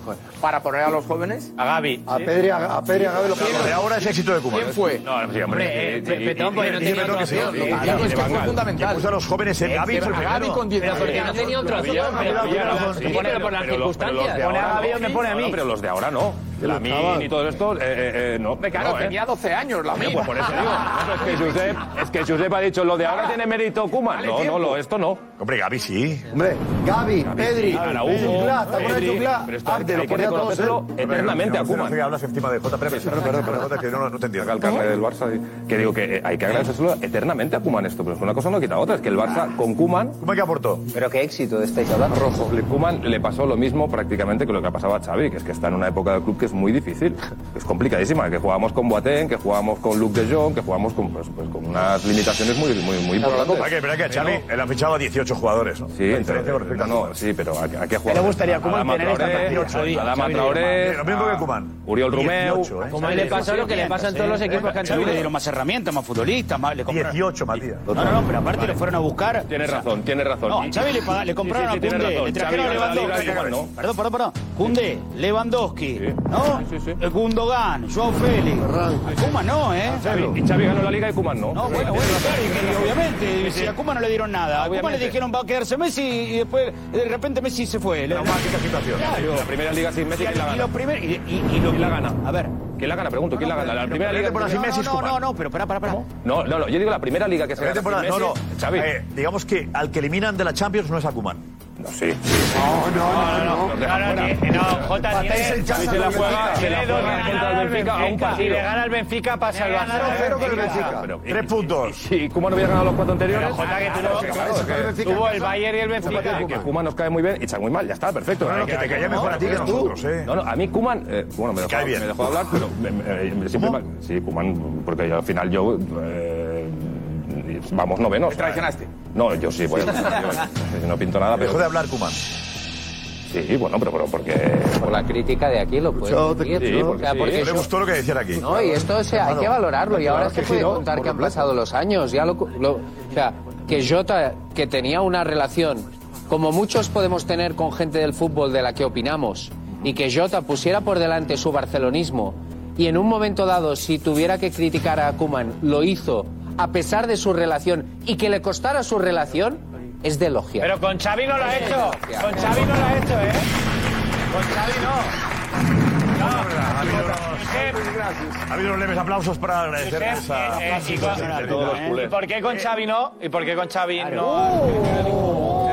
para poner a los jóvenes. A Gaby. A Pedri, a, a Pedri, a Gaby. Lo que ahora es éxito de Cuba. ¿Quién fue? No, no, sí, hombre. Petón, porque no tenía otra opción. Es que fue fundamental. Puso a los jóvenes en eh, Gaby. A Gaby con 10 años. Porque no tenía otra opción. Pero por las circunstancias. Pone a Gaby o me pone a mí. Pero los de ahora no. La MIN y todo esto, eh, eh, eh no. Claro, no, ¿eh? tenía 12 años la MIN. Pues por eso digo. es, que Josep, es que Josep ha dicho, lo de ahora tiene mérito Kuma. No, no, no, esto no. Hombre, Gaby sí. Hombre, Gaby, Pedri, Araujo, Chukla, Abde, lo conocerlo ¿eh? eternamente a Koeman. Hablas encima de J. Perdón, perdón, que no te entiendo. El carnet del Barça, que digo que eh, hay que agradecérselo eternamente a Koeman esto, pero es una cosa no quita otra, es que el Barça con Koeman... ¿Koeman qué aportó? Pero qué éxito estáis hablando. Rojo. Koeman le pasó lo mismo prácticamente que lo que pasaba a Xavi, que es que está en una época del club que es muy difícil, es complicadísima, que jugamos con Boateng, que jugamos con Luke de Jong, que jugamos con, pues, pues, con unas limitaciones muy, muy, muy importantes que Xavi ha fichado a 18 jugadores. Sí, pero ¿a, qué jugadores? Le gustaría Kuman tener esta? Adama Traoré, lo mismo que Kuman. Uriol Romeu, ¿eh? como le pasa lo que le pasa en todos los equipos que han tenido. Le dieron más herramientas, más futbolistas, más 18, Matías. No, no, pero aparte lo fueron a buscar. Tienes razón, tienes razón. No, Xavi le le compraron a Cunde, le trajeron a Lewandowski. Perdón, perdón, perdón. Cunde, Lewandowski, ¿no? Sí, sí. Eh, Gundogan, Joao Félix. Kuman no, ¿eh? Y Xavi ganó la liga y Kuman no. No, bueno, bueno, obviamente, si a no le dieron nada. A Cuba le dijeron va a quedarse Messi y después de repente Messi se fue. Traumática situación. La primera liga sin Messi, y, ¿quién la gana? Y, y, la gana? A ver. ¿Quién la gana? Pregunto, ¿quién la gana? La primera liga. Sin Messi no, no, no, pero pará, pará, pará. No, no, no, yo digo la primera liga que se gana. Por sin Messi, no, no. Xavi. Eh, digamos que al que eliminan de la Champions no es a Kuman. No, sí. No, no, no. No, no, no. Jota tiene. La juega, se la juega contra Benfica. Si le gana el Benfica, pasa el Barça. cero con el Benfica. Tres puntos. Sí, Kuma no había ganado los cuatro anteriores. Jota, que tú no. Tuvo el Bayern y el Benfica. Que Kuman nos cae muy bien y está muy mal. Ya está, perfecto. No, que te caía mejor a ti que a nosotros, ¿eh? No, no, a mí Kuman. Bueno, me dejó hablar, pero siempre. Sí, Kuman, porque al final yo vamos novenos. ¿Me traicionaste? No, yo sí, yo no pinto nada, pero... De hablar, Kuman. Sí, bueno, pero, pero porque... Por la crítica de aquí lo puedo decir. Sí, porque, o sea, porque sí. eso... le gustó lo que decían aquí. No, y esto o sea, hay que valorarlo. Y ahora se puede contar que han pasado los años. Ya lo, lo, o sea, que Jota, que tenía una relación, como muchos podemos tener con gente del fútbol de la que opinamos, y que Jota pusiera por delante su barcelonismo, y en un momento dado, si tuviera que criticar a Kuman, lo hizo a pesar de su relación y que le costara su relación es de elogio. Pero con Xavi no lo ha hecho. Con Xavi no lo ha hecho, ¿eh? Con Xavi no. No, ha habido, unos, ha habido unos leves aplausos para agradecer esa... Eh, eh, y con, a todos los ¿eh? ¿Y por qué con Xavi no? ¿Y por qué con Xavi no? Uh.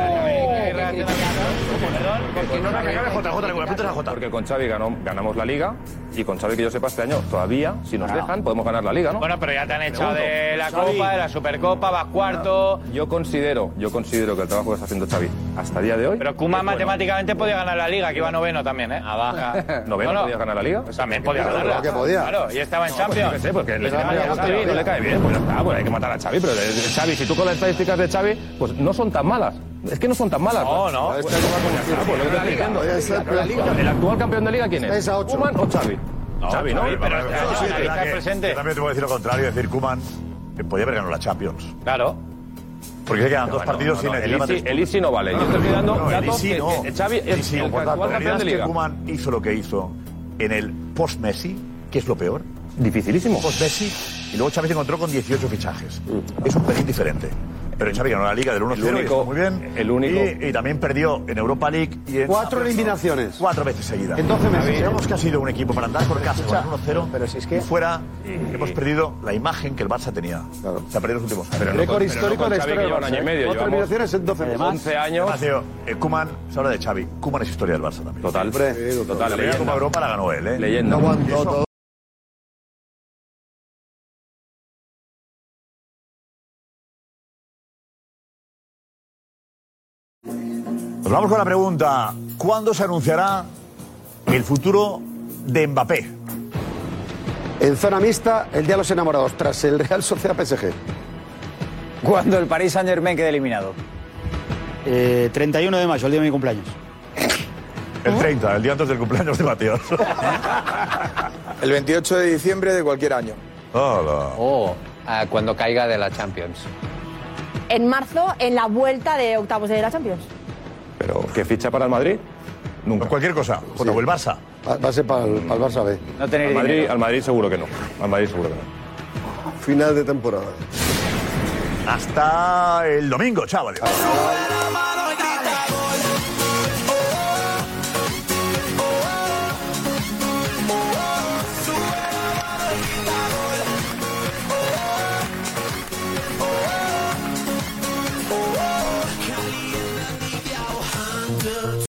Porque no. Porque con Xavi ganó, ganamos la Liga, y con Xavi, que yo sepa, este año todavía, si nos dejan, podemos ganar la Liga, ¿no? Bueno, pero ya te han echado de la Copa, de la Supercopa, vas cuarto... Yo considero, yo considero que el trabajo que está haciendo Xavi hasta día de hoy... Pero Kuma matemáticamente podía ganar la Liga, que iba noveno también, ¿eh? Abajo. ¿Noveno No, podía ganar la Liga? Pues también podía ganarla. que podía. Claro, y estaba en No, pues Champions. sé, porque le, pues no le cae bien, pues ya está, pues hay que matar a Xavi, pero eh, Xavi, si tú con las estadísticas de Xavi, pues no son tan malas. Es que no son tan malas. No, no. Pues. El actual campeón de liga, ¿quién es? Kuman o Xavi? No, Xavi, no, pero, sí, presente. Yo también te puedo decir lo contrario, decir Kuman que podía haber ganado la Champions. Claro. Porque se quedan dos partidos sin el El Isi no vale. Yo estoy mirando no, el Isi no. Que, Xavi es el, el hizo lo que hizo en el post Messi, que es lo peor dificilísimo. Pues Messi y luego Xavi se encontró con 18 fichajes. Es un pelín diferente. Pero Xavi ganó la liga del 1-0 muy bien. El único. Y, y, también perdió en Europa League. Y en cuatro eliminaciones. Cuatro veces seguidas. Entonces, Digamos que ha sido un equipo para andar por casa con 1-0. Pero si es que. Y fuera, y... hemos perdido la imagen que el Barça tenía. Claro. Se ha perdido los últimos años. Récord no histórico de la historia del Barça. Un año y medio. ¿eh? Cuatro eliminaciones en 12 meses. 11 años. Además, eh, Kuman, se habla de Xavi. Kuman es historia del Barça también. Total. Total. La primera Copa Europa la ganó él, ¿eh? Leyenda. No aguantó todo. Vamos con la pregunta. ¿Cuándo se anunciará el futuro de Mbappé? En zona mixta, el día de los enamorados, tras el Real Sociedad PSG. Cuando el Paris Saint Germain quede eliminado. Eh, 31 de mayo, el día de mi cumpleaños. El 30, el día antes del cumpleaños de Mateo. El 28 de diciembre de cualquier año. O ah, cuando caiga de la Champions. En marzo, en la vuelta de octavos de la Champions. ¿Pero qué ficha para el Madrid? Nunca. Cualquier cosa. Bueno, o el Barça. Va, a ser para el, para el Barça B. No tener Al Madrid, dinero. al Madrid seguro que no. Al Madrid seguro que no. Final de temporada. Hasta el domingo, chavales.